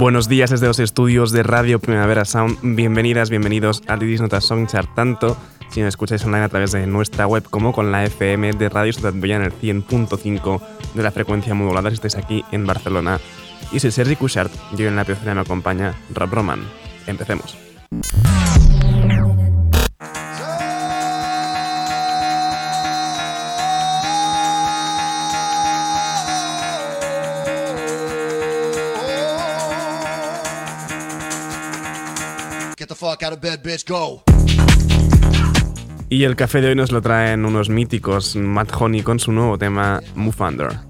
Buenos días desde los estudios de Radio Primavera Sound. Bienvenidas, bienvenidos a Didis Notas Songchart, tanto si nos escucháis online a través de nuestra web como con la FM de Radio Ciudad en el 100.5 de la frecuencia modulada si estáis aquí en Barcelona. Y soy Sergi Cushart y hoy en la pizzería me acompaña Rob Roman. Empecemos. Y el café de hoy nos lo traen unos míticos Matt Honey con su nuevo tema Move.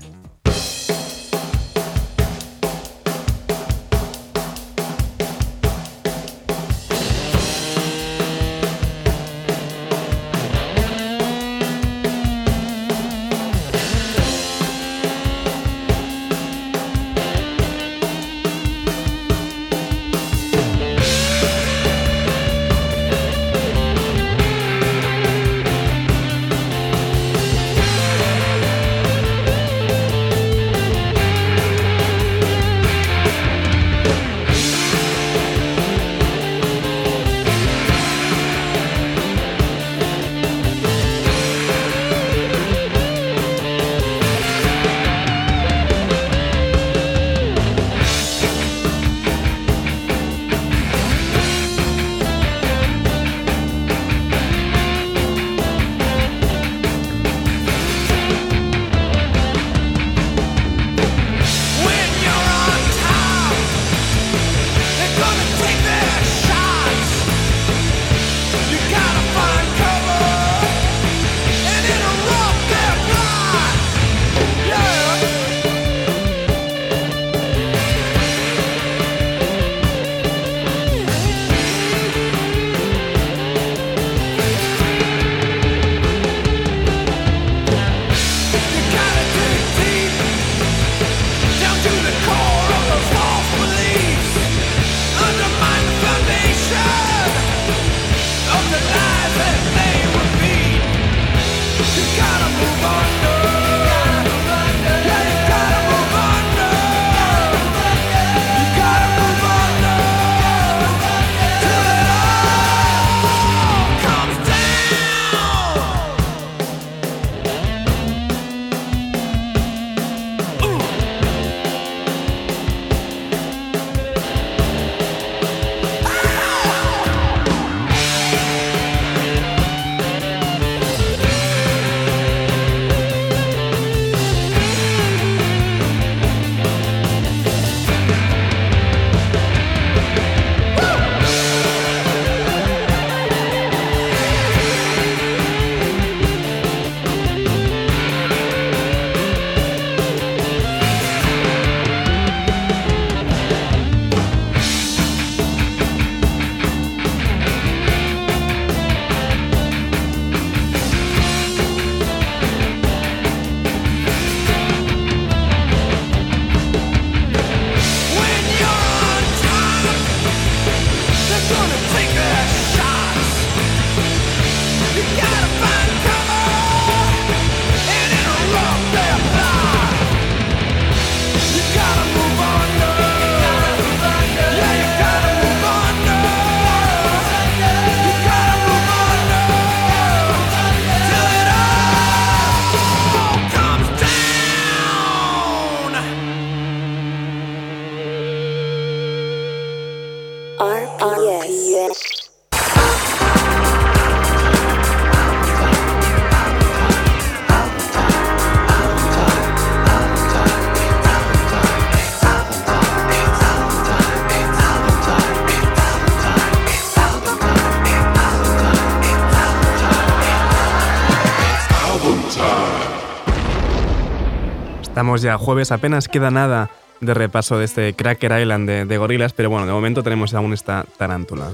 estamos ya jueves, apenas queda nada de repaso de este Cracker Island de, de gorilas, pero bueno, de momento tenemos aún esta tarántula.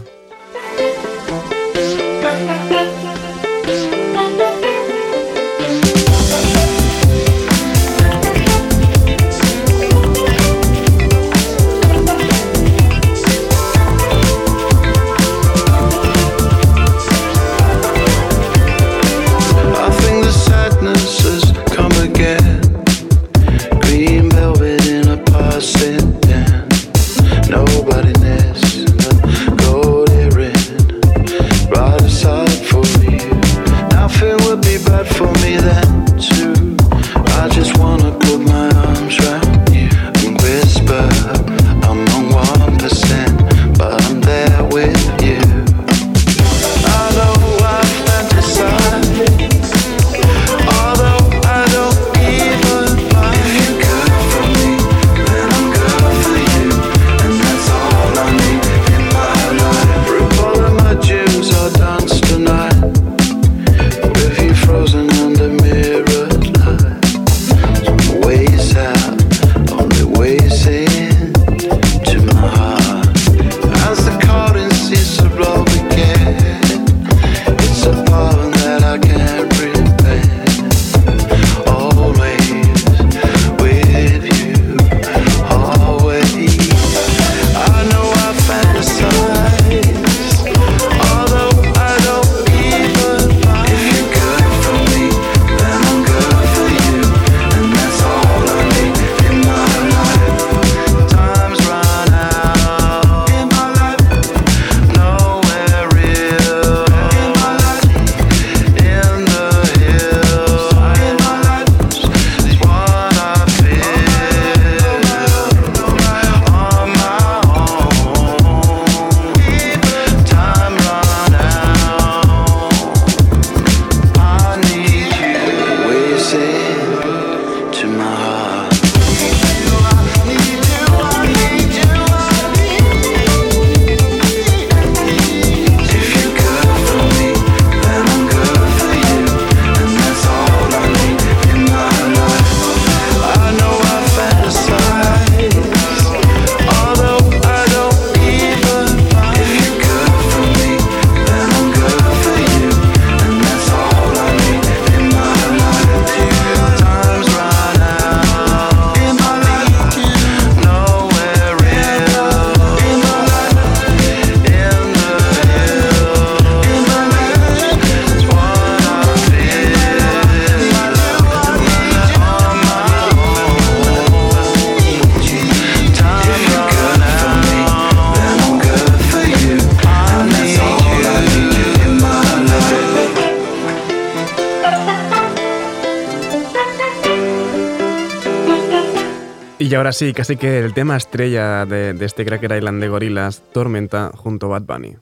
ahora sí, casi que el tema estrella de, de este Cracker Island de Gorilas, Tormenta junto a Bad Bunny.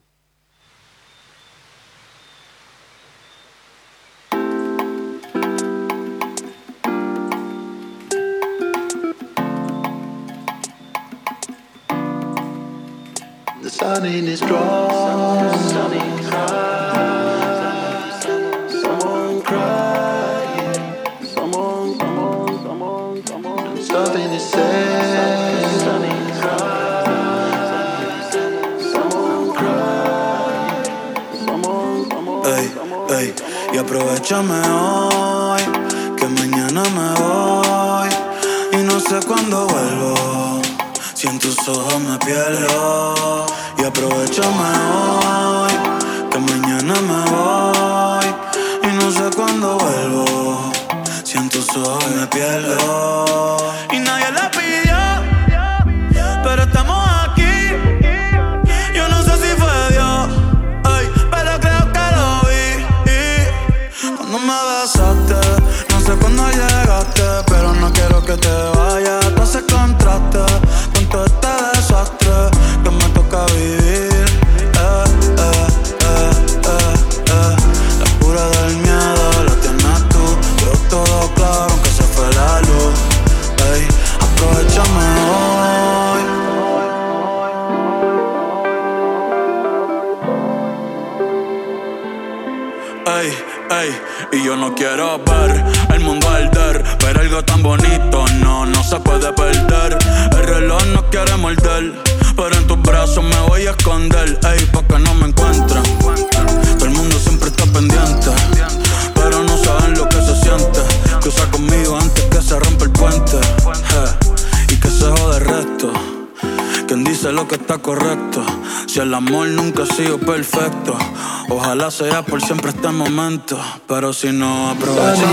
Ojalá sea por siempre este momento. Pero si no aprovechamos.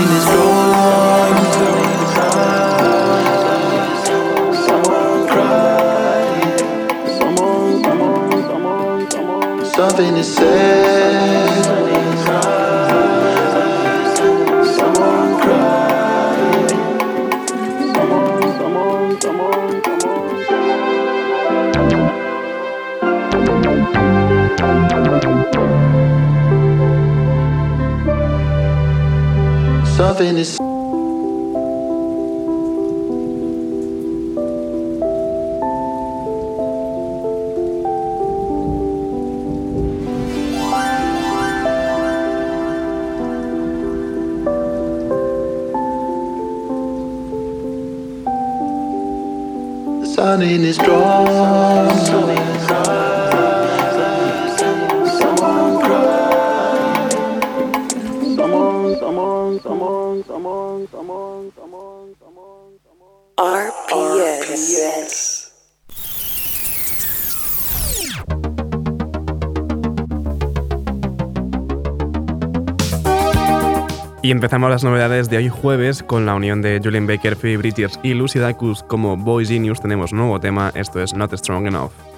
Something. nothing is Y empezamos las novedades de hoy jueves con la unión de Julian Baker, Phoebe Bridgers y Lucy Dacus como Boy Genius. Tenemos nuevo tema, esto es Not Strong Enough.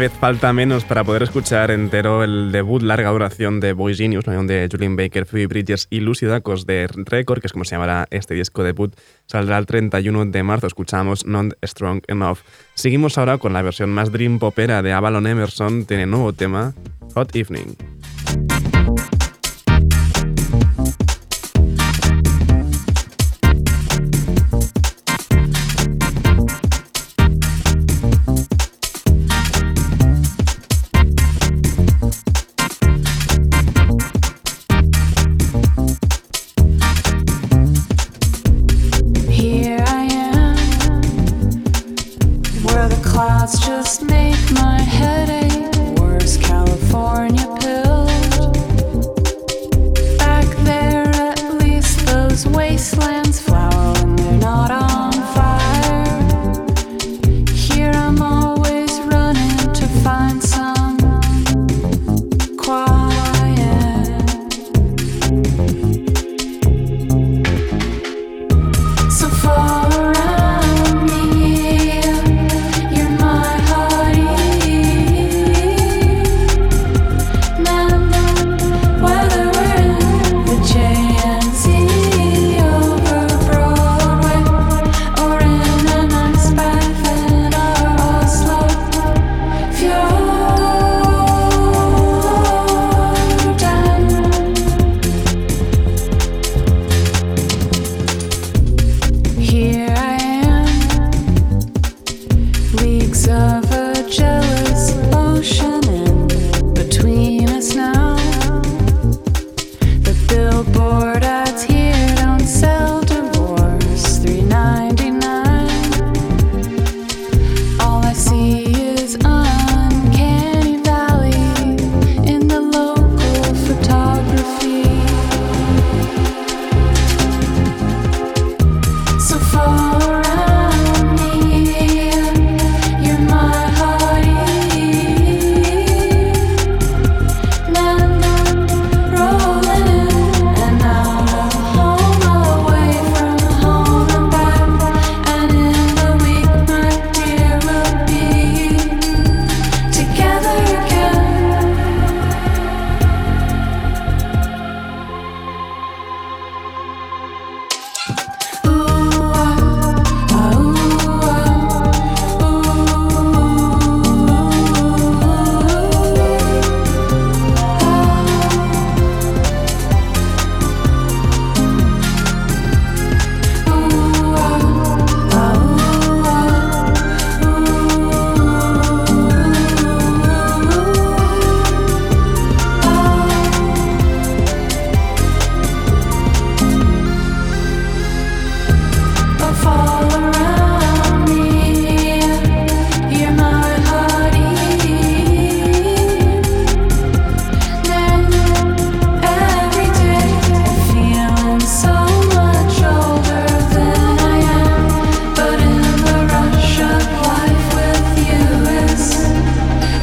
Vez falta menos para poder escuchar entero el debut larga duración de Boy Genius, de Julian Baker, Phoebe Bridges y Lucy Dacos de Record, que es como se llamará este disco debut, saldrá el 31 de marzo. Escuchamos Not Strong Enough. Seguimos ahora con la versión más dream popera de Avalon Emerson, tiene nuevo tema, Hot Evening.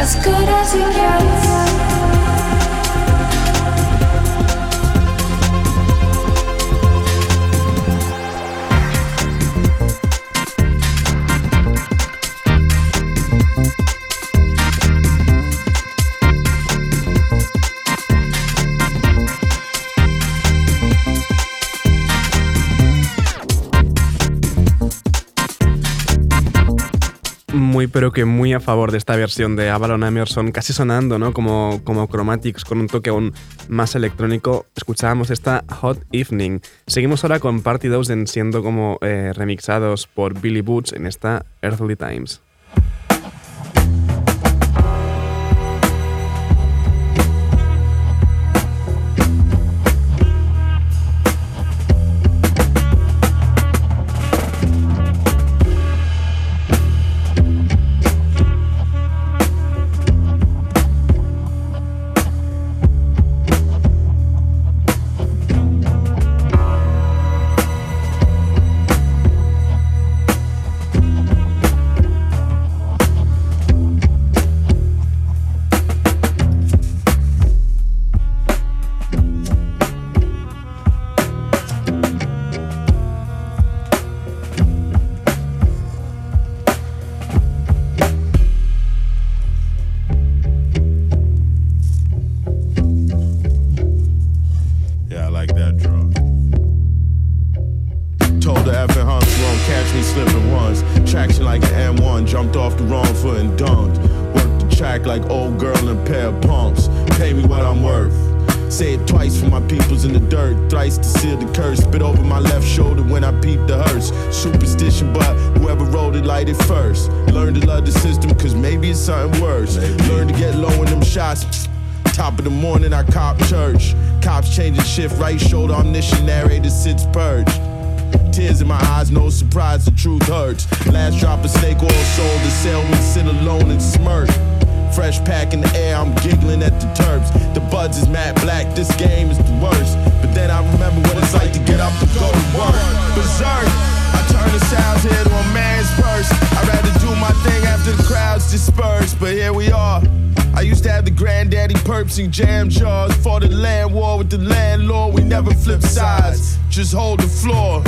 as good as it gets. Pero que muy a favor de esta versión de Avalon Emerson, casi sonando ¿no? como, como Chromatics con un toque aún más electrónico. Escuchábamos esta Hot Evening. Seguimos ahora con Party Dozen siendo como eh, remixados por Billy Boots en esta Earthly Times. Light it first. Learn to love the system, cause maybe it's something worse. Learn to get low in them shots. Top of the morning, I cop church. Cops changing shift, right shoulder, omniscient narrator sits purge. Tears in my eyes, no surprise, the truth hurts. Last drop of snake oil sold, the sale we sit alone and smirk. Fresh pack in the air, I'm giggling at the terps. The buds is mad black, this game is the worst. But then I remember what it's like to get up and go to work. Berserk, The sounds here to a man's purse. I'd rather do my thing after the crowds disperse, but here we are. I used to have the granddaddy perps and jam jars. Fought the land war with the landlord, we never flip sides. Just hold the floor.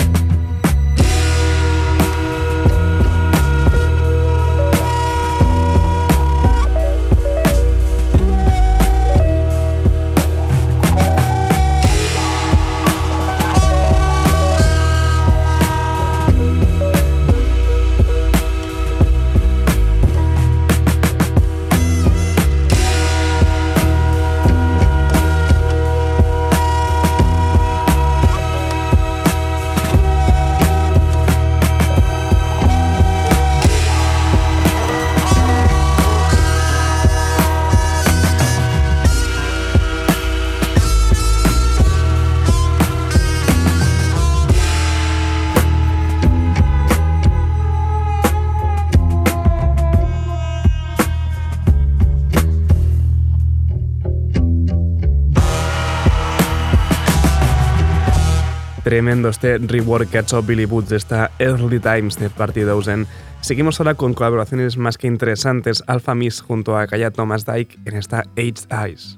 Tremendo este rework que ha Billy Boots de esta Early Times de Party Dozen. Seguimos ahora con colaboraciones más que interesantes. Alpha Miss junto a Kaya Thomas Dyke en esta Aged Eyes.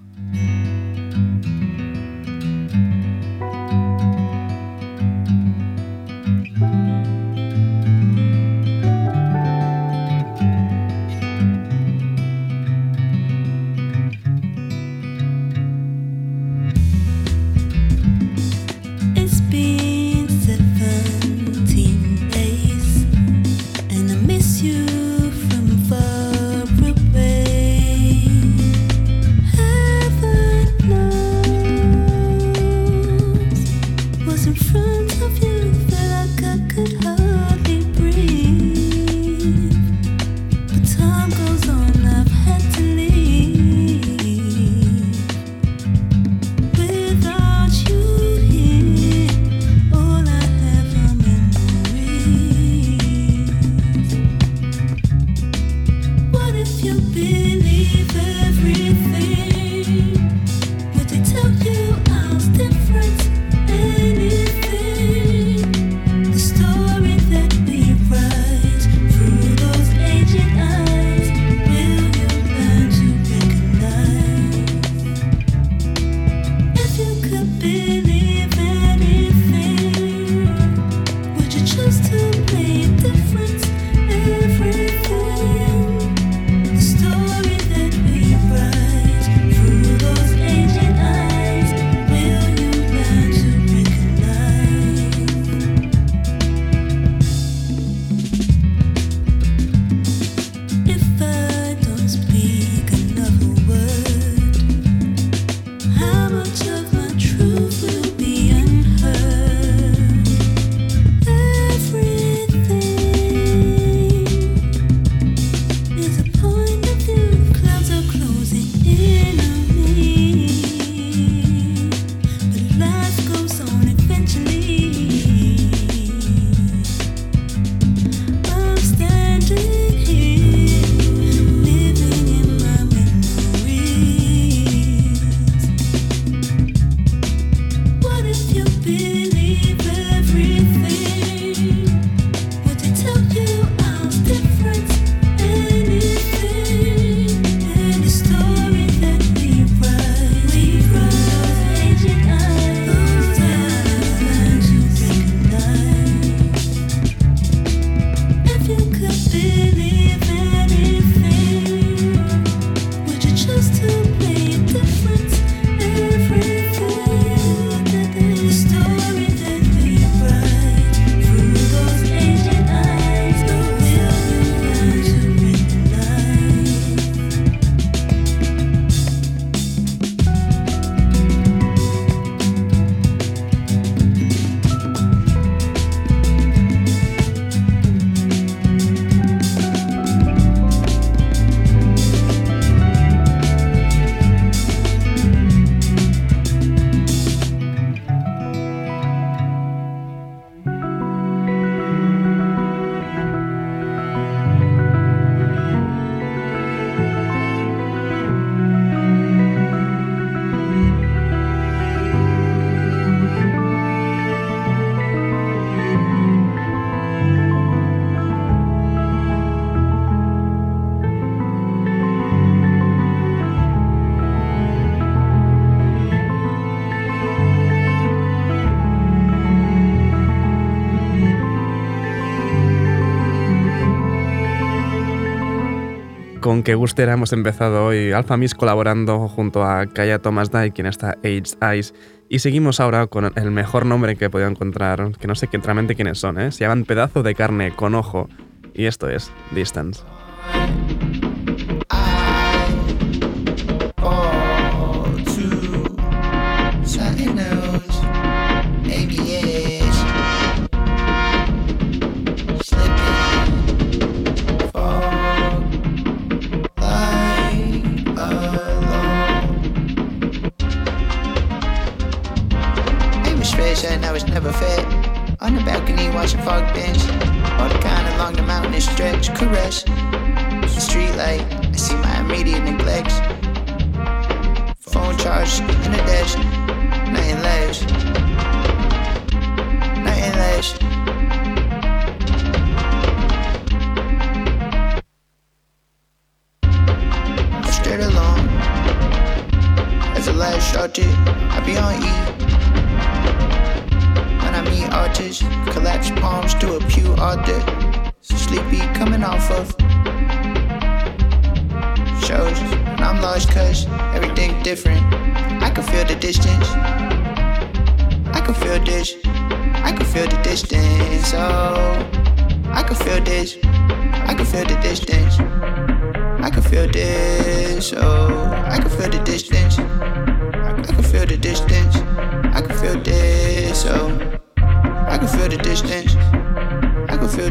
Con que gustera hemos empezado hoy Alpha Miss colaborando junto a Kaya Thomas Dye, quien está Aged Eyes. Y seguimos ahora con el mejor nombre que he podido encontrar, que no sé realmente quiénes son, ¿eh? Se llaman Pedazo de Carne con Ojo. Y esto es Distance. Balcony, watching fog. All the kind along the mountain stretch, caress. The street light, I see my immediate neglects. Phone charged in the desk, nothing less. Nothing less. Straight along. As the light started, I be on E arches, collapsed palms to a pew altar. Sleepy coming off of shows, and I'm lost cause everything different. I can feel the distance. I can feel this. I can feel the distance. Oh, I can feel this. I can feel the distance. I can feel this. Oh, I can feel the distance. I can feel the distance. I can feel this. Oh. I can feel the distance. I can feel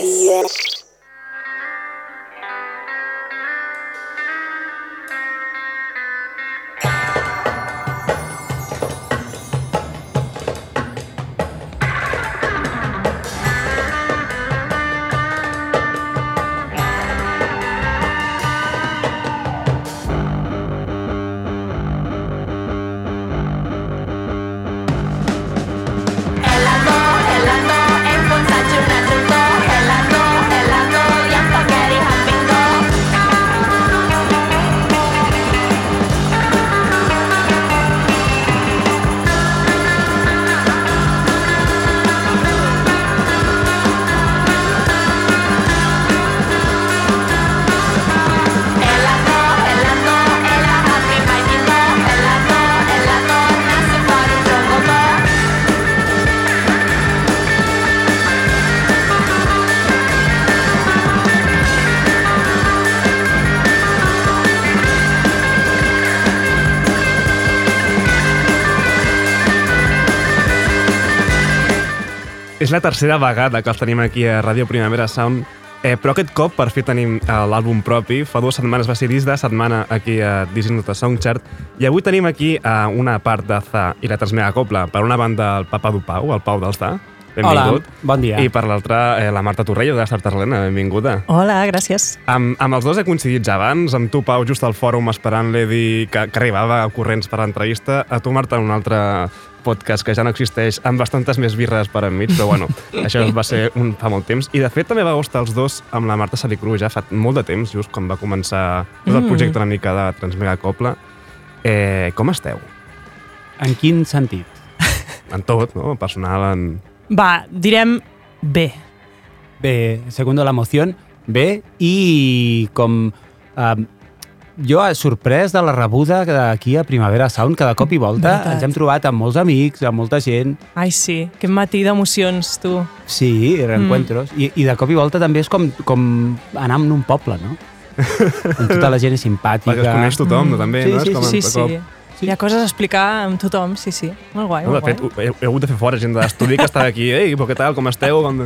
the És la tercera vegada que els tenim aquí a Ràdio Primavera Sound, eh, però aquest cop per fi tenim eh, l'àlbum propi. Fa dues setmanes va ser disc de setmana aquí a Disney Nota Songchart i avui tenim aquí eh, una part de Za i la transmega copla. Per una banda el Papa du Pau, el Pau del Za. benvingut. Hola, bon dia. I per l'altra, eh, la Marta Torrella, de Star Tarragona, benvinguda. Hola, gràcies. Amb, amb els dos he coincidit ja abans, amb tu, Pau, just al fòrum esperant-li dir que, que arribava a corrents per l'entrevista, a tu, Marta, en un altre podcast que ja no existeix, amb bastantes més birres per enmig, però bueno, això va ser un, fa molt temps. I de fet també va gustar els dos amb la Marta Salicru ja fa molt de temps, just quan va començar tot el Mm. projecte una mica de Transmega Copla. Eh, com esteu? En quin sentit? En tot, no? Personal, en... Va, direm bé. Bé, segundo la moción, bé, i com... Eh, jo he sorprès de la rebuda d'aquí a Primavera Sound, que de cop i volta Veritat. ens hem trobat amb molts amics, amb molta gent, Ai, sí, que matí d'emocions, tu. sí, reencuentros, i, i de cop i volta també és com, com anar en un poble, no? On tota la gent és simpàtica. Perquè es coneix tothom, no? també, Sí, no? sí, és com Sí, de sí. cop- Hi ha coses a explicar amb tothom, sí, sí. Molt guai, No, de molt fet, guai. he, he hagut de fer fora gent de l'estudi que estava aquí. Ei, però què tal, com esteu? Com...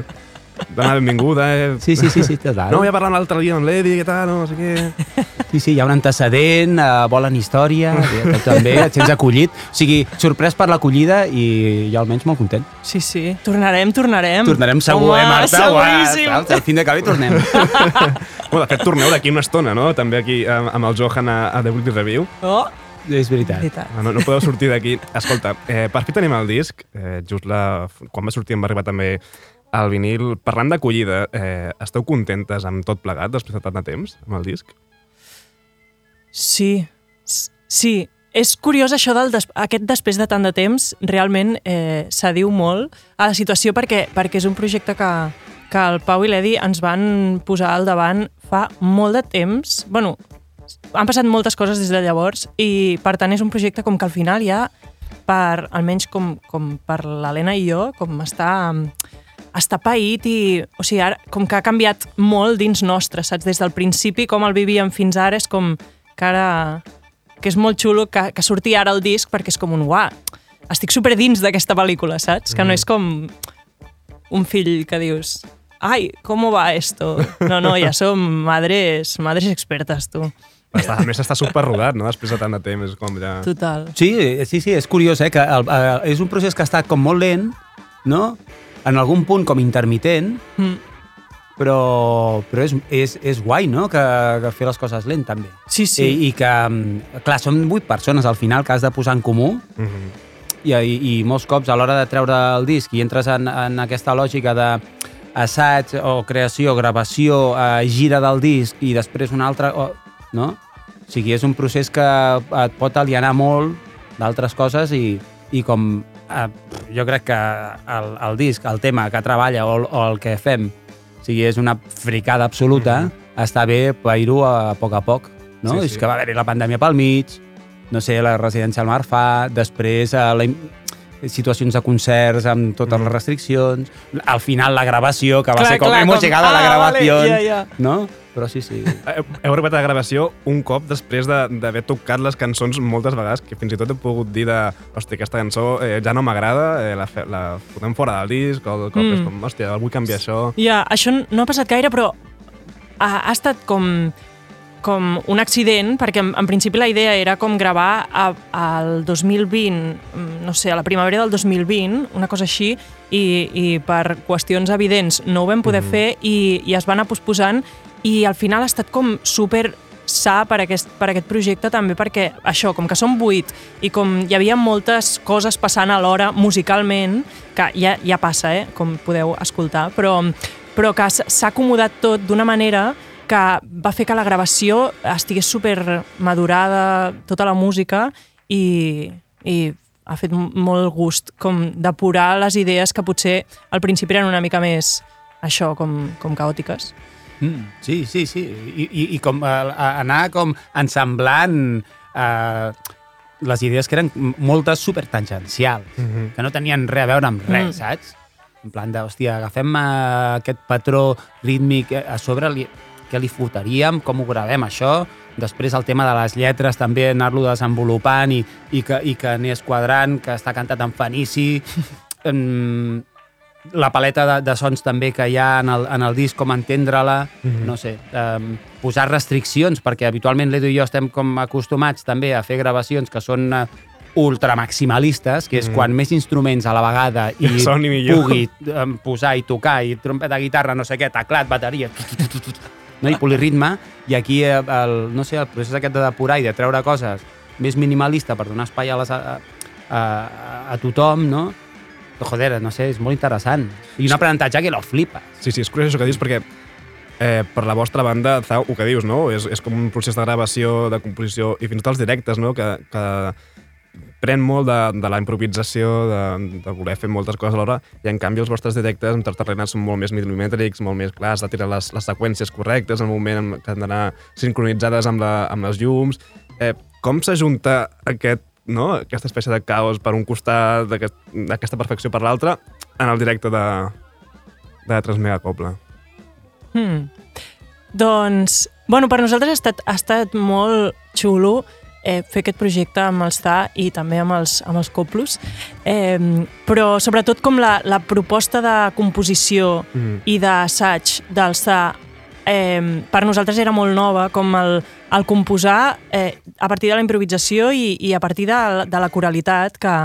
Donar benvinguda. Eh? Sí, sí, sí, sí, total. No, ja parlant l'altre dia amb l'Edi, què tal, no, no sé què. Sí, sí, hi ha un antecedent, uh, volen història, tu també, et sents acollit. O sigui, sorprès per l'acollida i jo almenys molt content. Sí, sí. Tornarem, tornarem. Tornarem segur, Home, eh, Marta? Seguríssim. Uah, saps? Al fin de cabi tornem. Bueno, de fet, torneu d'aquí una estona, no? També aquí amb, amb el Johan a, a The Weekly Review. Oh, és veritat. veritat. No, no podeu sortir d'aquí. Escolta, eh, per fi tenim el disc. Eh, just la, quan va sortir em va arribar també el vinil. Parlant d'acollida, eh, esteu contentes amb tot plegat després de tant de temps, amb el disc? Sí, sí. És curiós això del des aquest després de tant de temps, realment eh, s'adiu molt a la situació perquè, perquè és un projecte que, que el Pau i l'Edi ens van posar al davant fa molt de temps. bueno, han passat moltes coses des de llavors i per tant és un projecte com que al final ja per, almenys com, com per l'Helena i jo, com està està paït i, o sigui, ara, com que ha canviat molt dins nostre, saps? Des del principi, com el vivíem fins ara, és com que ara que és molt xulo que, que surti ara el disc perquè és com un uah, estic super dins d'aquesta pel·lícula, saps? Que no és com un fill que dius ai, com va esto? No, no, ja som madres, madres expertes, tu. Està, a més, està superrodat, no? Després de tant de temps, és com ja... Total. Sí, sí, sí, és curiós, eh? Que el, eh, és un procés que ha estat com molt lent, no? En algun punt com intermitent, Mm. Però, però és, és, és guai, no?, que, que fer les coses lent, també. Sí, sí. I, I que, mm, clar, són vuit persones al final que has de posar en comú, Mm -hmm. i, i, i molts cops a l'hora de treure el disc i entres en, en aquesta lògica de assaig o creació, gravació, eh, gira del disc i després un altre, o, no? O sigui, és un procés que et pot alienar molt d'altres coses i, i com eh, jo crec que el, el disc, el tema que treballa o, o el que fem, o sigui, és una fricada absoluta, mm -hmm. està bé pair-ho a poc a poc, no? Sí, Sí. És que va haver-hi la pandèmia pel mig, no sé, la residència al Mar fa, després eh, la, situacions de concerts amb totes les restriccions, al final la gravació, que va Clar, ser com clar, hemos com, llegado a la ah, vale, gravació, ja, ja. no? Però sí, sí. Heu, heu arribat a la gravació un cop després de- d'haver tocat les cançons moltes vegades, que fins i tot he pogut dir de hòstia, aquesta cançó eh, ja no m'agrada, eh, la, fe- la fotem fora del disc, o de cop Mm. és com, hòstia, vull canviar això. Ja, això no ha passat gaire, però ha, ha estat com com un accident, perquè en, en principi la idea era com gravar a- al 2020, mm, no sé, a la primavera del 2020, una cosa així, i, i per qüestions evidents no ho vam poder mm. fer i, i es va anar posposant i al final ha estat com super sa per aquest, per aquest projecte també perquè això, com que som vuit i com hi havia moltes coses passant alhora musicalment, que ja, ja passa, eh, com podeu escoltar, però, però que s'ha acomodat tot d'una manera que va fer que la gravació estigués super madurada, tota la música, i, i ha fet molt gust com depurar les idees que potser al principi eren una mica més això, com, com caòtiques. Mm, sí, sí, sí. I, i, i com eh, a- anar com ensamblant eh, les idees que eren moltes supertangencials, mm -hmm. que no tenien res a veure amb res, Mm. mm. saps? En plan de, hòstia, agafem eh, aquest patró rítmic eh, a sobre, li, què li fotaríem, com ho gravem, això? Després el tema de les lletres, també anar-lo desenvolupant i, i, que, i que anés quadrant, que està cantat en fenici. la paleta de, de sons també que hi ha en el, en el disc, com entendre-la, mm -hmm. no sé, um, posar restriccions, perquè habitualment l'Edu i jo estem com acostumats també a fer gravacions que són uh, ultramaximalistes, que és mm. quan més instruments a la vegada i Soni pugui eh, posar i tocar, i trompeta, guitarra, no sé què, teclat, bateria, no? i poliritme, i aquí eh, el, no sé, el procés aquest de depurar i de treure coses més minimalista per donar espai a, les, a, a, a tothom, no? Joder, no sé, és molt interessant. I un aprenentatge que lo flipa. Sí, sí, és curiós això que dius perquè eh, per la vostra banda, Zau, el que dius, no? És, és com un procés de gravació, de composició i fins i tot els directes, no? Que, que pren molt de, de la improvisació, de, de voler fer moltes coses alhora, i en canvi els vostres directes en terrena són molt més milimètrics, molt més clars, de tirar les, les seqüències correctes, en el moment en que han d'anar sincronitzades amb, la, amb les llums. Eh, com s'ajunta aquest no? aquesta espècie de caos per un costat, d'aquest- d'aquesta perfecció per l'altre, en el directe de, de Transmegacopla? Hmm. Doncs, bueno, per nosaltres ha estat, ha estat molt xulo eh, fer aquest projecte amb els TA i també amb els, amb els Coplos, eh, però sobretot com la, la proposta de composició Mm. i d'assaig dels TA eh, per nosaltres era molt nova, com el, el composar eh, a partir de la improvisació i, i a partir de, de la coralitat que,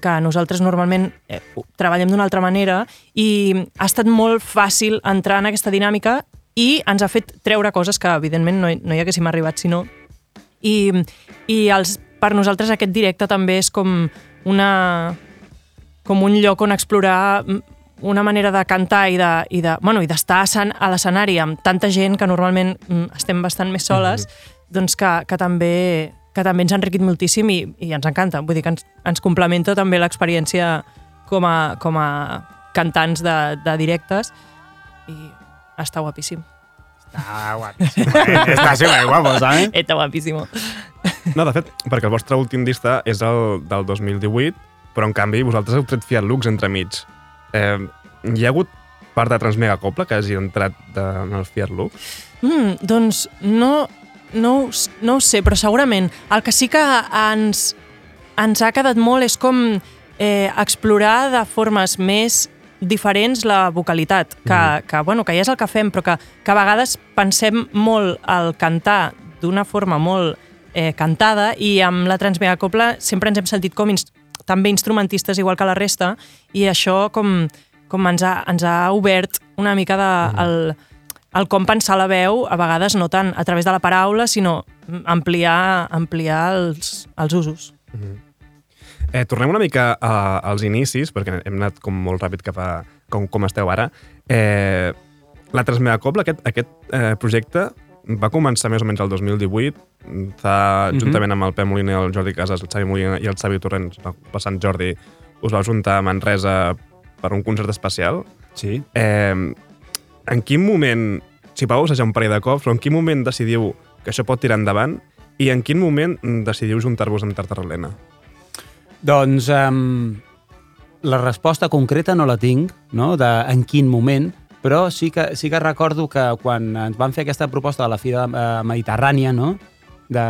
que nosaltres normalment eh, treballem d'una altra manera i ha estat molt fàcil entrar en aquesta dinàmica i ens ha fet treure coses que evidentment no hi, no hi haguéssim arribat si no. I, i els, per nosaltres aquest directe també és com una com un lloc on explorar mm, una manera de cantar i de, i de, bueno, i d'estar a escen- a l'escenari amb tanta gent que normalment mm, estem bastant més soles, doncs que, que també que també ens ha enriquit moltíssim i, i ens encanta. Vull dir que ens, ens complementa també l'experiència com, a, com a cantants de, de directes i està guapíssim. Està guapíssim. Està super guapo, ¿sabes? Està guapíssim. No, de fet, perquè el vostre últim disc és el del 2018, però en canvi vosaltres heu tret Fiat Lux entremig. Eh, hi ha hagut part de Transmegacopla que hagi entrat de, en el Fiat Lux? Mm, doncs no, no, no ho sé, però segurament el que sí que ens, ens ha quedat molt és com eh, explorar de formes més diferents la vocalitat, que, mm. que, bueno, que ja és el que fem, però que, que a vegades pensem molt al cantar d'una forma molt eh, cantada i amb la Transmegacopla sempre ens hem sentit com inst també instrumentistes igual que la resta i això com, com ens, ha, ens ha obert una mica de, el, el com pensar la veu, a vegades no tant a través de la paraula, sinó ampliar, ampliar els, els usos. Eh, tornem una mica a, als inicis, perquè hem anat com molt ràpid cap a com, com esteu ara. Eh, la Transmegacopla, aquest, aquest eh, projecte, va començar més o menys el 2018, fa, juntament amb el Pep Moliner, el Jordi Casas, el Xavi Molina i el Xavi Torrents, el passant Jordi, us vau juntar a Manresa per un concert especial. Sí. Eh, en quin moment, si vau assajar un parell de cops, però en quin moment decidiu que això pot tirar endavant i en quin moment decidiu juntar-vos amb Tartarrelena? Doncs um, la resposta concreta no la tinc, no? de en quin moment, però sí que, sí que recordo que quan ens van fer aquesta proposta de la Fira eh, Mediterrània, no? de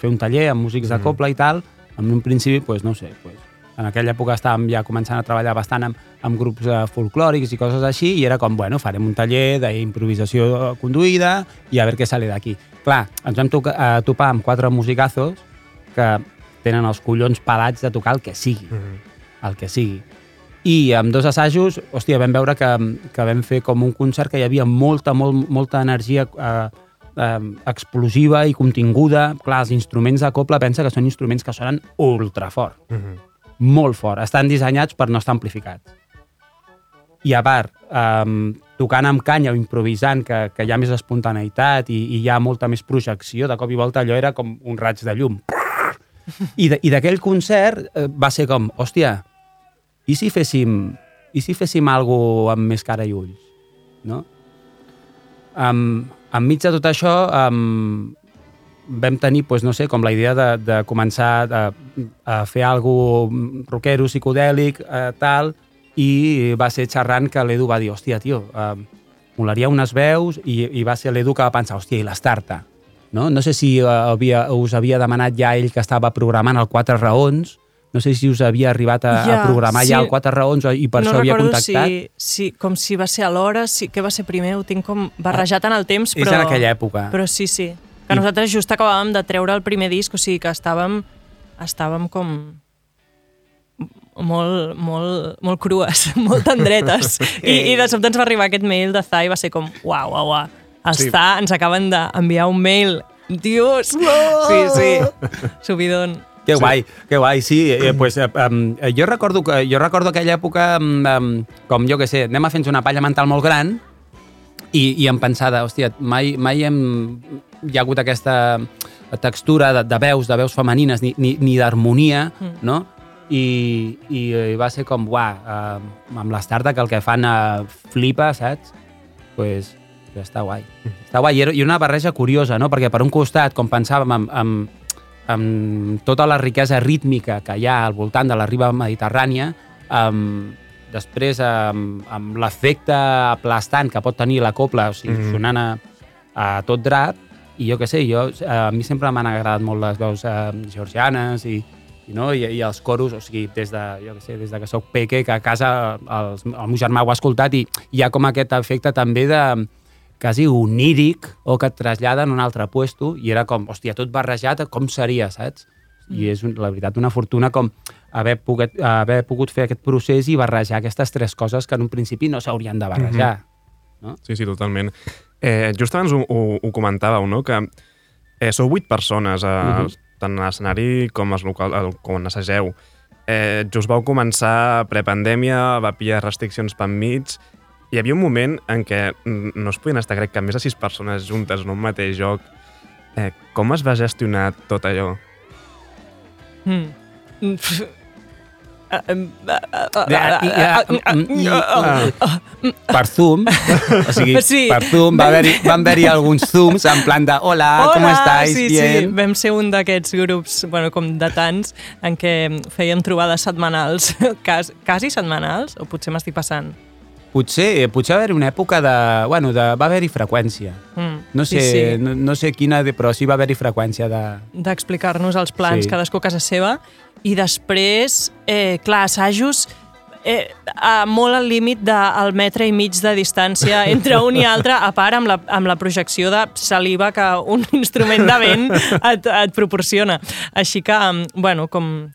fer un taller amb músics de copla i tal, en un principi, pues, no sé, pues, en aquella època estàvem ja començant a treballar bastant amb, amb grups eh, folclòrics i coses així, i era com, bueno, farem un taller d'improvisació conduïda i a veure què sale d'aquí. Clar, ens vam tocar, eh, topar amb quatre musicazos que tenen els collons pelats de tocar el que sigui, mm -hmm. el que sigui. I amb dos assajos, hòstia, vam veure que, que vam fer com un concert que hi havia molta, molt, molta energia eh, eh, explosiva i continguda. Clar, els instruments de copla pensa que són instruments que sonen ultrafort, Mm -hmm. molt fort. Estan dissenyats per no estar amplificats. I a part, um, tocant amb canya o improvisant, que, que hi ha més espontaneïtat i, i hi ha molta més projecció, de cop i volta allò era com un raig de llum. I d'aquell concert eh, va ser com, hòstia, i si féssim, i si féssim alguna amb més cara i ulls? No? Um, enmig de tot això, um, vam tenir, pues, no sé, com la idea de, de començar a, a fer alguna rockero, psicodèlic, eh, tal, i va ser xerrant que l'Edu va dir, hòstia, tio, eh, molaria unes veus, i, i va ser l'Edu que va pensar, hòstia, i l'Estarta? No? no sé si eh, havia, us havia demanat ja ell que estava programant el Quatre Raons, no sé si us havia arribat a, Ja, a programar sí. ja el Quatre Raons i per no això havia contactat. Si, si, com si va ser alhora, si, què va ser primer, ho tinc com barrejat en el temps, És però... en aquella època. Però sí, sí. Que I- nosaltres just acabàvem de treure el primer disc, o sigui que estàvem, estàvem com molt, molt, molt crues, molt tendretes. I, I de sobte ens va arribar aquest mail de Zai i va ser com, uau, uau, uau. Els Sí. sí. Ens acaben d'enviar un mail. Dios! Sí, sí. Subidon. Que guai, que guai, sí. Eh, pues, eh, um, jo, recordo, que- jo recordo aquella època um, um, com, jo que sé, anem a fer una palla mental molt gran i, i em pensava, hòstia, mai, mai hem, hi ha hagut aquesta textura de, de veus, de veus femenines, ni, ni, ni d'harmonia, mm. no? I, i, i va ser com, uah, uh, amb que el que fan uh, flipa, saps? pues, ja està guai. Està guai, i una barreja curiosa, no? Perquè per un costat, com pensàvem, amb, amb, amb tota la riquesa rítmica que hi ha al voltant de la riba mediterrània, amb, després amb, amb l'efecte aplastant que pot tenir la copla, o sigui, Mhm. sonant a, a tot drap, i jo què sé, jo, a mi sempre m'han agradat molt les veus eh, georgianes i, i, no? I, i els coros, o sigui, des de, jo què sé, des de que sóc peque, que a casa els, el meu germà ho ha escoltat i hi ha com aquest efecte també de quasi oníric o que et traslladen a un altre puesto i era com, hòstia, tot barrejat, com seria, saps? I és, un- la veritat, una fortuna com haver pogut, haver pogut fer aquest procés i barrejar aquestes tres coses que en un principi no s'haurien de barrejar. Sí, sí, totalment. Eh, just abans ho, ho, ho comentàveu, no?, que eh, sou vuit persones, eh, Mhm. tant a l'escenari com, als local, com assageu. Eh, just vau començar prepandèmia, va pillar restriccions per mig, hi havia un moment en què no es podien estar, crec que més de sis persones juntes en un mateix joc. Eh, com es va gestionar tot allò? Mm. Per Zoom, o sigui, Sí. per Zoom va haver-hi van haver van alguns Zooms en plan de hola, com estáis? Sí, Bien. sí, vam ser un d'aquests grups, bueno, com de tants, en què fèiem trobades setmanals, quasi, quasi setmanals, o potser m'estic passant. Potser, eh, potser va haver una època de... Bueno, de, va haver-hi freqüència. Mm, No sé, sí, sí. No, no sé quina, de- però sí va haver-hi freqüència de... d'explicar-nos els plans, Sí. cadascú a casa seva, i després, eh, clar, assajos eh, a molt al límit del metre i mig de distància entre un i altre, a part amb la, amb la projecció de saliva que un instrument de vent et, et proporciona. Així que, em, bueno, com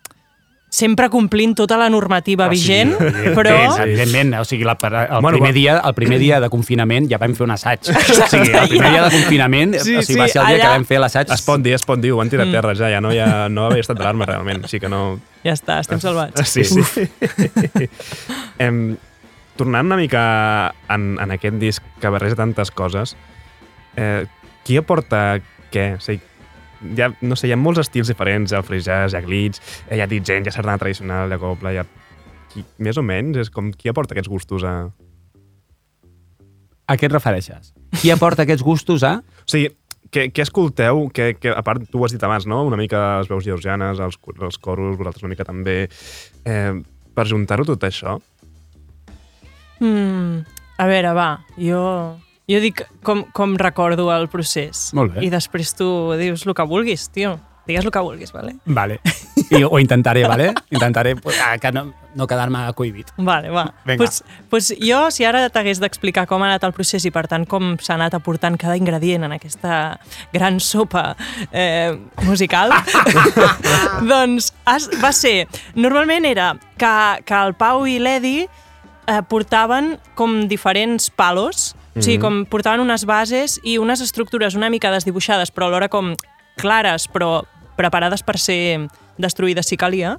sempre complint tota la normativa Ah, sí, vigent, evidentment, però... Evidentment, o sigui, la, el, Bueno, primer va- dia, el primer dia de confinament ja vam fer un assaig. O sigui, el primer dia de confinament Sí, o sigui, va sí, ser el dia allà- que vam fer l'assaig. Es pot dir, es pot dir, ho van tirar a terra ja, ja no, ja no havia estat d'alarma realment, així que no... Ja està, estem salvats. Sí, sí. em, tornant una mica en, en aquest disc que barreja tantes coses, eh, qui aporta què? O sigui, hi ha, no sé, hi ha molts estils diferents, hi ha el free jazz, hi ha glitch, eh, hi ha DJ, hi ha sardana tradicional, hi ha copla, hi ha... Qui, més o menys, és com qui aporta aquests gustos a... A què et refereixes? Qui aporta aquests gustos a... O sigui, què, què escolteu? Que, que, a part, tu ho has dit abans, no? Una mica les veus georgianes, els, els coros, vosaltres una mica també. Eh, per juntar-ho tot això, Mm, a veure, va, jo, jo dic com, com recordo el procés. Molt bé. I després tu dius el que vulguis, tio. Digues el que vulguis, vale? Vale. I, o intentaré, vale? Intentaré pues, ah, que no, no quedar-me cohibit. Vale, va. Vinga. Pues, pues jo, si ara t'hagués d'explicar com ha anat el procés i, per tant, com s'ha anat aportant cada ingredient en aquesta gran sopa eh, musical, doncs has, va ser... Normalment era que, que el Pau i l'Edi eh, portaven com diferents palos, o sigui, com portaven unes bases i unes estructures una mica desdibuixades, però alhora com clares, però preparades per ser destruïdes si calia,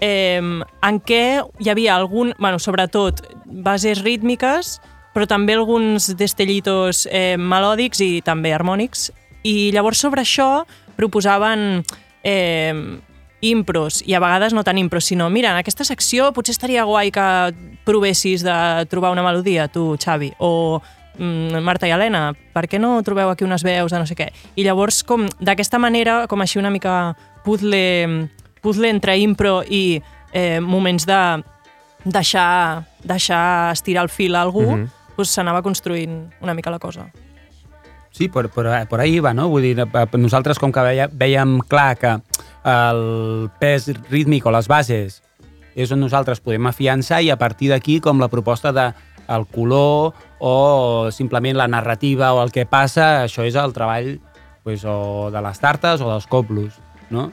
eh, en què hi havia algun, bueno, sobretot bases rítmiques, però també alguns destellitos eh, melòdics i també harmònics. I llavors sobre això proposaven eh, impros, i a vegades no tant impros, sinó, mira, en aquesta secció potser estaria guai que provessis de trobar una melodia, tu, Xavi, o Marta i Helena, per què no trobeu aquí unes veus de no sé què? I llavors, com d'aquesta manera, com així una mica puzzle, puzzle entre impro i eh, moments de deixar, deixar estirar el fil a algú, mm. -hmm. doncs s'anava construint una mica la cosa. Sí, per, per, per ahí va, no? Vull dir, nosaltres com que veia, veiem clar que el pes rítmic o les bases és on nosaltres podem afiançar i a partir d'aquí com la proposta de el color o simplement la narrativa o el que passa, això és el treball pues, o de les tartes o dels coplos, no?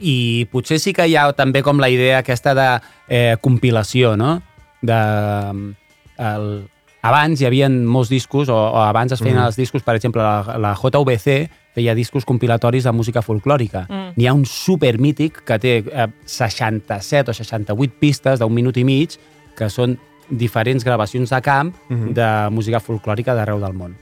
I potser sí que hi ha també com la idea aquesta de eh, compilació, no? De, el, abans hi havia molts discos, o, o abans es feien mm. els discos, per exemple, la, la JVC feia discos compilatoris de música folclòrica. Mm. N'hi ha un super mític que té eh, 67 o 68 pistes d'un minut i mig, que són diferents gravacions de camp Mhm. de música folclòrica d'arreu del món.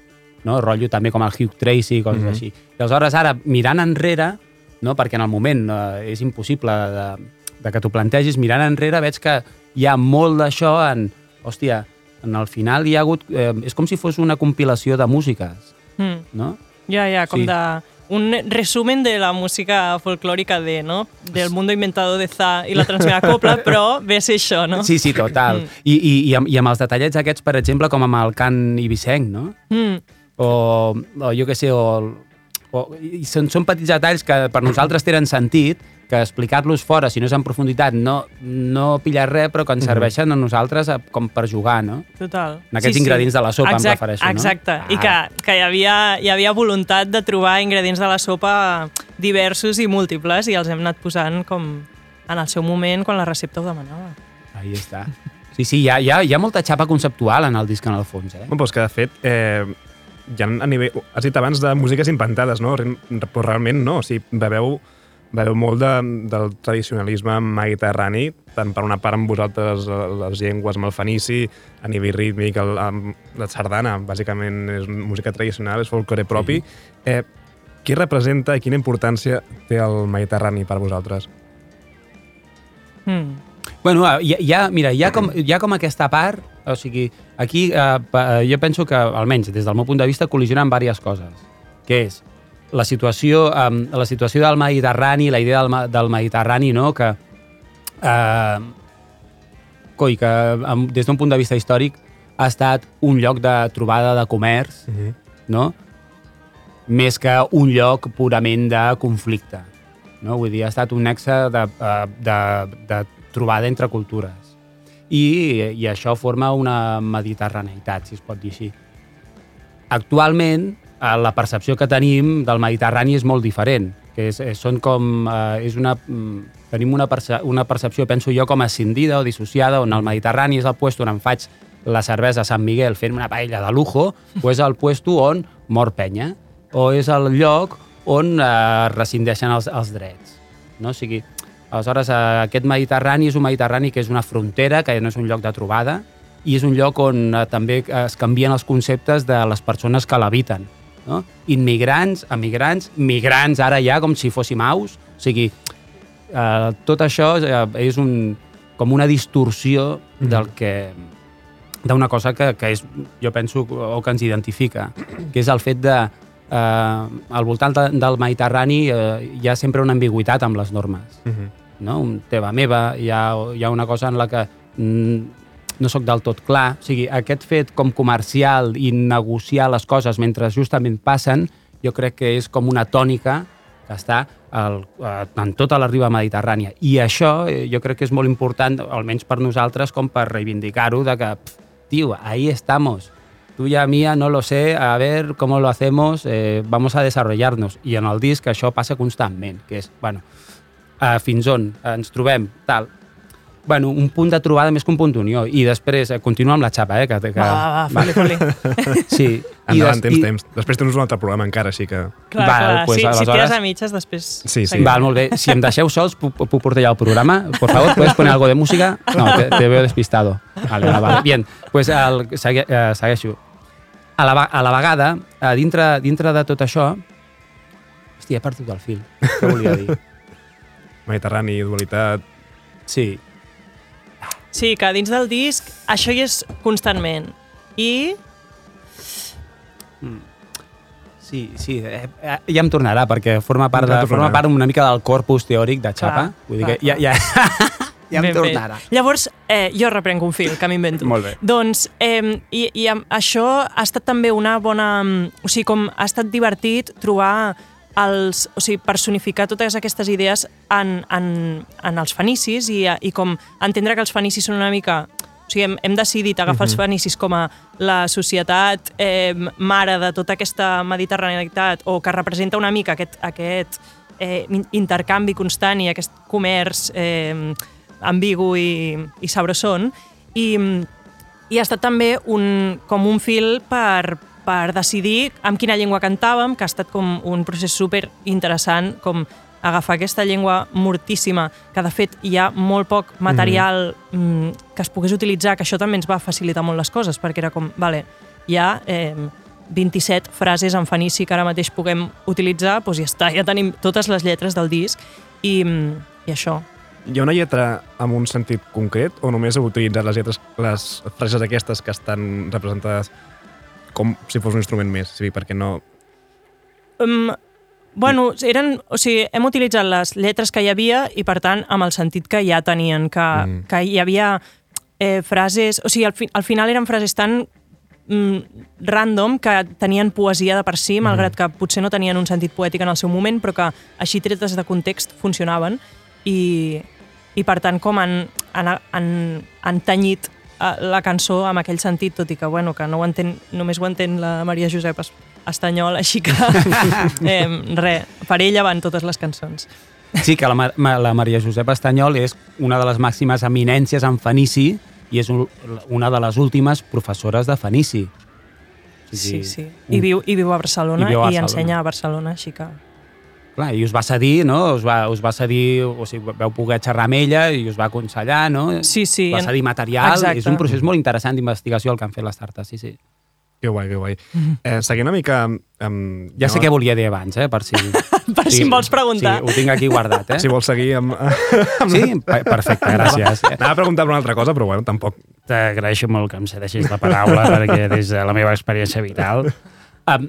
No? Rotllo també com el Hugh Tracy, coses Mhm. així. I aleshores, ara, mirant enrere, no? perquè en el moment eh, és impossible de, de que t'ho plantegis, mirant enrere veig que hi ha molt d'això en... Hòstia, en el final hi ha hagut... Eh, és com si fos una compilació de músiques, Mm. no? Ja, ja, com Sí. de un resumen de la música folclòrica de, no? del mundo inventado de Za i la transmeva copla, però ve a ser això, no? Sí, sí, total. Mm. I, i, i, amb, I amb els detallets aquests, per exemple, com amb el cant ibicenc, no? Mm. o, o jo què sé, o, o, i són, són petits detalls que per nosaltres tenen sentit, que explicar-los fora, si no és en profunditat, no, no pilla res, però que ens serveixen a nosaltres eh, com per jugar, no? Total. En aquests ingredients de la sopa em exacte, refereixo, no? Exacte, i que, Ah. que hi, havia, hi havia voluntat de trobar ingredients de la sopa diversos i múltiples i els hem anat posant com en el seu moment quan la recepta ho demanava. Ahí està. Sí, sí, hi ha, hi, ha, hi ha molta xapa conceptual en el disc, en el fons, eh? Bueno, doncs que de fet, eh, ja a nivell... Has dit abans de músiques inventades, no? Però realment no, o sigui, beveu, beveu molt de, del tradicionalisme mediterrani, tant per una part amb vosaltres eh, les llengües amb el fenici, a nivell rítmic, el, amb la sardana, bàsicament és música tradicional, és folklore propi. Eh, qui representa i quina importància té el Mediterrani per vosaltres? Mm. Bueno, ah, hi ha, mira, ha, com, ha com aquesta part, o sigui, aquí eh, pa- jo penso que, almenys des del meu punt de vista, col·lisionen diverses coses, que és la situació, eh, la situació del Mediterrani, la idea del, del Mediterrani, no?, que, eh, coi, que em- des d'un punt de vista històric ha estat un lloc de trobada de comerç, Mm -hmm. no? més que un lloc purament de conflicte. No? Vull dir, ha estat un nexe de, eh, de, de trobada entre cultures. I, I això forma una mediterraneïtat, si es pot dir així. Actualment, la percepció que tenim del Mediterrani és molt diferent. Que és, és, són com, eh, és una, mm, tenim una, perce una percepció, penso jo, com ascendida o dissociada, on el Mediterrani és el puesto on em faig la cervesa a Sant Miguel fent una paella de lujo, o és el puesto on mor penya, o és el lloc on eh, rescindeixen els, els drets. No? O sigui, aleshores, eh, aquest Mediterrani és un Mediterrani que és una frontera, que no és un lloc de trobada, i és un lloc on eh, també es canvien els conceptes de les persones que l'habiten. No? Immigrants, emigrants, migrants, ara ja, com si fóssim aus. O sigui, eh, tot això eh, és un, com una distorsió del que d'una cosa que, que és, jo penso, o que ens identifica, que és el fet de eh, al voltant de, del Mediterrani eh, hi ha sempre una ambigüitat amb les normes. Mm -hmm. No? Un teva meva, hi ha, hi ha una cosa en la que mm, no sóc del tot clar. O sigui, aquest fet com comercial i negociar les coses mentre justament passen, jo crec que és com una tònica que està eh, en tota la riba mediterrània. I això eh, jo crec que és molt important, almenys per nosaltres, com per reivindicar-ho, de que, pf, tio, ahí estamos. Tuya, mía, no lo sé, a ver cómo lo hacemos, eh, vamos a desarrollarnos. I en el disc això passa constantment, que és, bueno, eh, fins on ens trobem, tal. Bueno, un punt de trobada més que un punt d'unió. I després, eh, continua amb la xapa, eh? Que, que, Va, va, va, foli, foli. Sí. Endavant, des- temps, temps. Després tens un altre programa encara, així que... Clar, Val, clar. pues, si, si aleshores- tires a mitges, després... Sí, sí. Val, molt bé. Si em deixeu sols, puc, puc portar ja el programa? Por favor, ¿puedes poner algo de música? No, te, te veo despistado. Vale, vale, vale. Bien, pues el, segue, eh, segueixo. A la, va- a la vegada, a dintre, dintre de tot això... Hòstia, he perdut el fil. Què volia dir? Mediterrani, dualitat... Sí, Sí, que dins del disc això hi és constantment. I sí, sí. Eh, eh, ja em tornarà, perquè forma part, de, tornarà. forma part una mica del corpus teòric de Xapa. Clar, Vull dir que clar, ja, ja, ja em Ben tornarà. Llavors, eh, jo reprenc un fil que m'invento. Molt bé. Doncs, eh, i, i això ha estat també una bona... mm, O sigui, com ha estat divertit trobar els, o sigui, personificar totes aquestes idees en, en, en els fenicis i, i com entendre que els fenicis són una mica... O sigui, hem, hem decidit agafar els fenicis com a la societat eh, mare de tota aquesta mediterraneïtat o que representa una mica aquest, aquest eh, in- intercanvi constant i aquest comerç eh, ambigu i, i sabrosón. I, I ha estat també un, com un fil per, per decidir amb quina llengua cantàvem, que ha estat com un procés super interessant, com agafar aquesta llengua mortíssima, que de fet hi ha molt poc material mm. que es pogués utilitzar, que això també ens va facilitar molt les coses, perquè era com, vale, hi ha eh, 27 frases en fenici que ara mateix puguem utilitzar, doncs ja està, ja tenim totes les lletres del disc i, mm, i això. Hi ha una lletra amb un sentit concret o només heu utilitzat les lletres, les frases aquestes que estan representades com si fos un instrument més? Sí, perquè no... Um, bueno, eren, o sigui, hem utilitzat les lletres que hi havia i, per tant, amb el sentit que ja tenien, que, mm. que hi havia eh, frases... O sigui, al, fi, al final eren frases tan mm, random que tenien poesia de per si, malgrat que potser no tenien un sentit poètic en el seu moment, però que així tretes de context funcionaven i, i per tant com han, han, han, han tenyit la cançó amb aquell sentit, tot i que, bueno, que no ho entén, només ho entén la Maria Josep Es- Estanyol, així que eh, res, per ella van totes les cançons. Sí, que la, la Maria Josep Estanyol és una de les màximes eminències en Fenici i és un, una de les últimes professores de Fenici. Sí, sí. I viu, i viu a Barcelona I i, viu a i Barcelona. ensenya a Barcelona, així que... Clar, i us va cedir, no? Us va, us va cedir, o sigui, vau poder xerrar amb ella i us va aconsellar, no? Sí, sí. Va cedir material. Exacte. És un procés molt interessant d'investigació el que han fet les tartes, sí, sí. Que guai, que guai. Eh, seguint una mica... Amb, Ja sé què volia dir abans, eh? Per si, Per si em vols preguntar. Sí, ho tinc aquí guardat, eh? Si vols seguir amb... Sí? Per- Perfecte, gràcies. Anava a preguntar per una altra cosa, però bueno, tampoc... T'agraeixo molt que em cedeixis la paraula perquè des de la meva experiència vital. Um,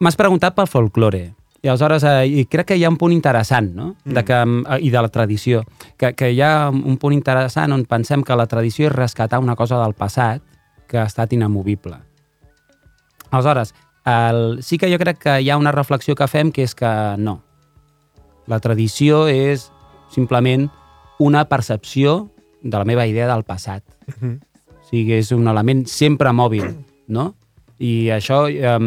M'has preguntat pel folklore. I aleshores, eh, i crec que hi ha un punt interessant, no? De que, eh, I de la tradició. Que, que hi ha un punt interessant on pensem que la tradició és rescatar una cosa del passat que ha estat inamovible. Aleshores, el, sí que jo crec que hi ha una reflexió que fem que és que no. La tradició és simplement una percepció de la meva idea del passat. O sigui, és un element sempre mòbil, no? I això eh,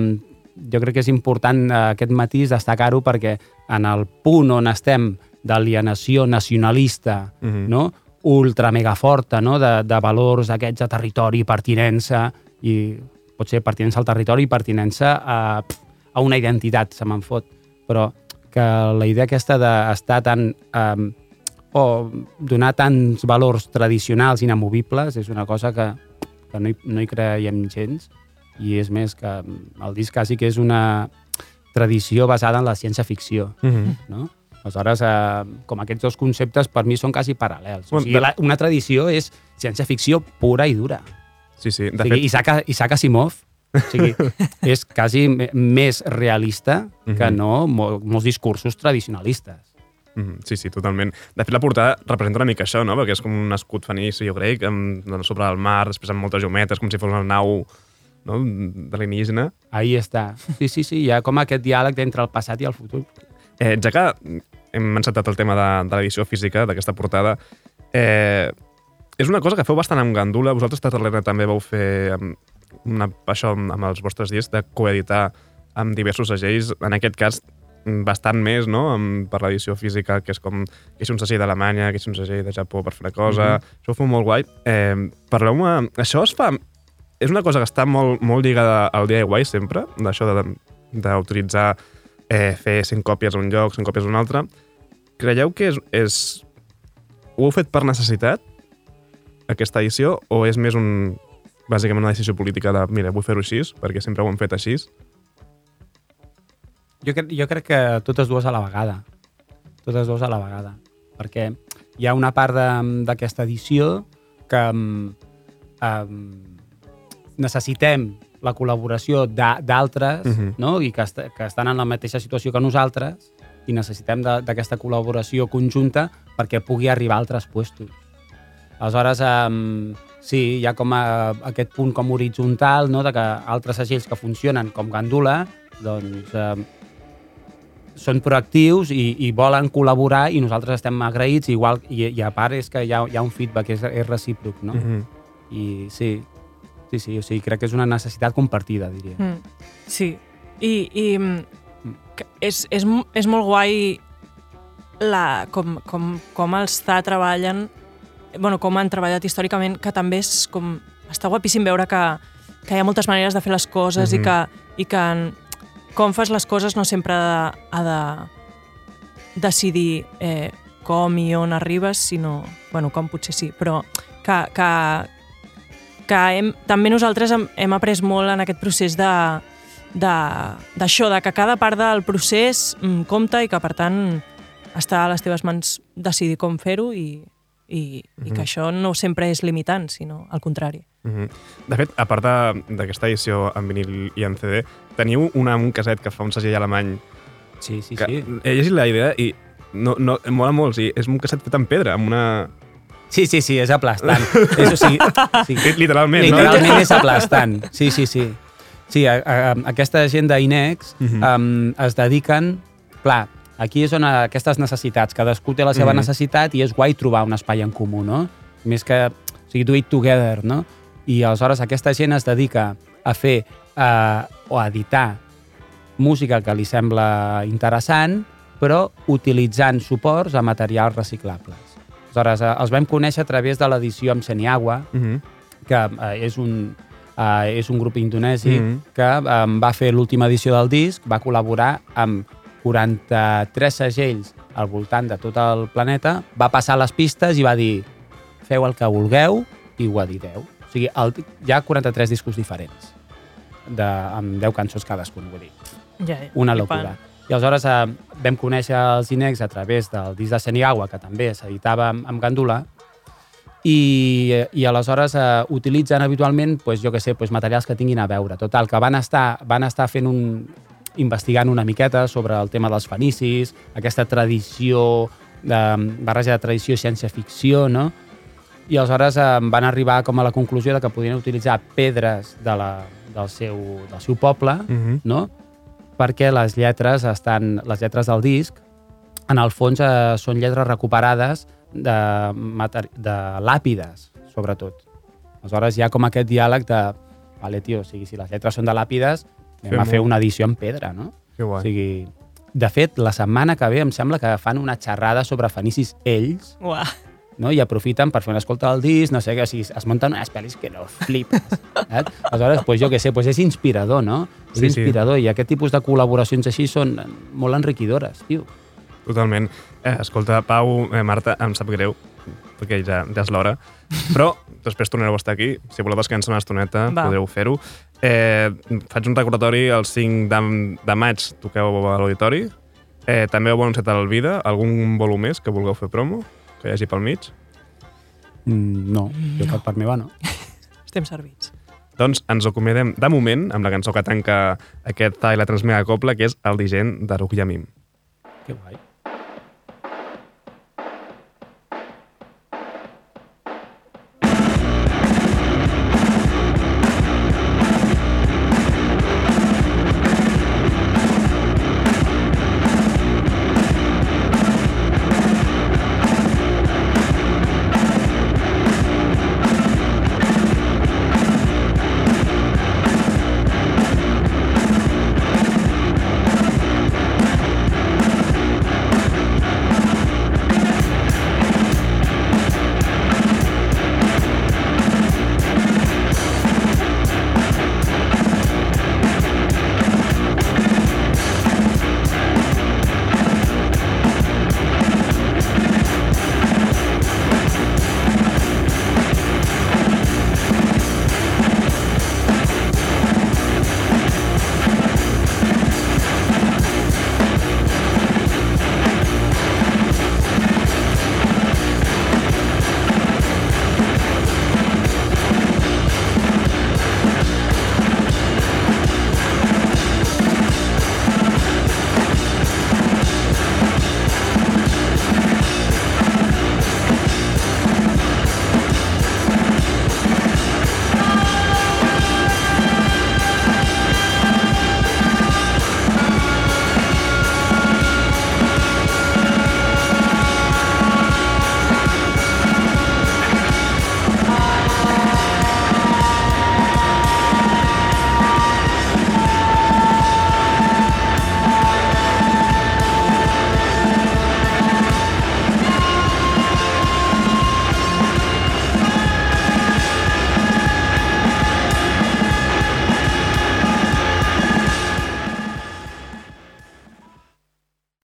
jo crec que és important eh, aquest matís destacar-ho perquè en el punt on estem d'alienació nacionalista, Mhm. no? ultra mega forta, no? de, de valors aquests de territori, pertinença, i pot ser pertinença al territori i pertinença a, a una identitat, se me'n fot. Però que la idea aquesta d'estar tan... Eh, o donar tants valors tradicionals inamovibles és una cosa que, que no, hi, no hi creiem gens i és més que el disc quasi que és una tradició basada en la ciència-ficció, Mm -hmm. no? Aleshores, eh, com aquests dos conceptes per mi són quasi paral·lels. O Bueno, sigui, de- la, una tradició és ciència-ficció pura i dura. Sí, sí. O De sigui, fet, Isaac, Isaac Asimov o sigui, és quasi més realista que Mhm. no mo, molts discursos tradicionalistes. Mhm, Sí, sí, totalment. De fet, la portada representa una mica això, no? Perquè és com un escut fenici, jo crec, amb, doncs, sobre el mar, després amb moltes llumetes, com si fos una nau no? de l'alienígena. Ahí està. Sí, sí, sí, hi ha com aquest diàleg entre el passat i el futur. Eh, ja que hem encetat el tema de, de l'edició física d'aquesta portada, eh, és una cosa que feu bastant amb Gandula. Vosaltres, Tatalena, també vau fer amb una, això amb, amb els vostres discs de coeditar amb diversos segells, en aquest cas bastant més, no?, amb, per l'edició física, que és com que és un segell d'Alemanya, que és un segell de Japó per fer una cosa. Mm -hmm. Això ho feu molt guai. Eh, Parleu-me... Això es fa... És una cosa que està molt, molt lligada al DIY sempre, d'això d'autoritzar eh, fer 100 còpies a un lloc, 100 còpies a un altre. Creieu que és, és... Ho heu fet per necessitat, aquesta edició, o és més un, bàsicament una decisió política de, mira, vull fer-ho així, perquè sempre ho hem fet així? Jo, cre jo crec que totes dues a la vegada. Totes dues a la vegada. Perquè hi ha una part d'aquesta edició que um, um, necessitem la col·laboració d'altres Mhm. no? i que, est que estan en la mateixa situació que nosaltres i necessitem d'aquesta col·laboració conjunta perquè pugui arribar a altres puestos. Aleshores, um, sí, hi ha com a, aquest punt com horitzontal no? de que altres segells que funcionen com Gandula doncs, um, són proactius i, i volen col·laborar i nosaltres estem agraïts igual, i, i a part és que hi ha, hi ha un feedback, és, és recíproc, no? Mm -hmm. I sí, sí, sí, o sigui, crec que és una necessitat compartida, diria. Mm. Sí, i, i mm, és, és, és molt guai la, com, com, com els THA treballen, bueno, com han treballat històricament, que també és com... Està guapíssim veure que, que hi ha moltes maneres de fer les coses Mhm. i que, i que en, com fas les coses no sempre ha de, ha de decidir eh, com i on arribes, sinó... Bueno, com potser sí, però que, que, que hem, també nosaltres hem, hem après molt en aquest procés de de- d'això, de, de que cada part del procés mm, compta i que, per tant, està a les teves mans decidir com fer-ho i, i, i que això no sempre és limitant, sinó al contrari. Mhm. De fet, a part de- d'aquesta edició en vinil i en CD, teniu una, un caset que fa un segell alemany Sí, sí, que sí. he llegit la idea i no, no, mola molt, sí, és un caset fet en pedra, amb una... Sí, sí, sí, és aplastant. és, o sigui, sí, Literalment, literalment és aplastant. Sí, sí, sí. Sí, a, a, a, aquesta gent d'Inex Mhm. um, es dediquen... Clar, aquí és on aquestes necessitats, cadascú té la seva Mhm. necessitat i és guai trobar un espai en comú, no? Més que, o sigui, do it together, no? I aleshores aquesta gent es dedica a fer uh, o a editar música que li sembla interessant, però utilitzant suports a materials reciclables. Aleshores, eh, els vam conèixer a través de l'edició amb Seniagua, Mhm. que eh, és un, eh, és un grup indonesi Mhm. que eh, va fer l'última edició del disc, va col·laborar amb 43 segells al voltant de tot el planeta, va passar les pistes i va dir feu el que vulgueu i ho editeu. O sigui, el, hi ha 43 discos diferents, de, amb 10 cançons cadascun, vull dir Ja, ja. una locura. I aleshores eh, vam conèixer els Inex a través del disc de Seniagua, que també s'editava amb, amb Gandula, i, i aleshores eh, utilitzen habitualment, pues, jo que sé, pues, materials que tinguin a veure. Total, que van estar, van estar fent un, investigant una miqueta sobre el tema dels fenicis, aquesta tradició, de, barreja de tradició i ciència-ficció, no? I aleshores eh, van arribar com a la conclusió de que podien utilitzar pedres de la, del, seu, del seu poble, Mhm. no? Perquè les lletres estan les lletres del disc en el fons eh, són lletres recuperades de, materi- de làpides, sobretot. Aleshores hi ha com aquest diàleg de vale, tio, o sigui, si les lletres són de làpides, anem Fem a fer un- una edició en pedra, no? Que guai. O sigui, de fet, la setmana que ve em sembla que fan una xerrada sobre fenicis ells, Uah. No? i aprofiten per fer una escolta del disc, no sé què, o sigui, es munten unes pel·lis que no flipes. Eh? Aleshores, pues, jo què sé, pues és inspirador, no? És Sí, sí. inspirador, i aquest tipus de col·laboracions així són molt enriquidores, tio. Totalment. Eh, escolta, Pau, eh, Marta, em sap greu, perquè ja, ja és l'hora, però després tornareu a estar aquí. Si voleu descansar una estoneta, Va. podeu fer-ho. Eh, faig un recordatori, el 5 de, de maig toqueu a l'auditori. Eh, també heu anunciat al Vida, algun volum més que vulgueu fer promo, que hi hagi pel mig. Mm, no, jo per part meva no. Estem servits. Doncs ens acomiadem de moment amb la cançó que tanca aquest tall la transmega copla, que és el digent d'Aruc Yamim. Que guai.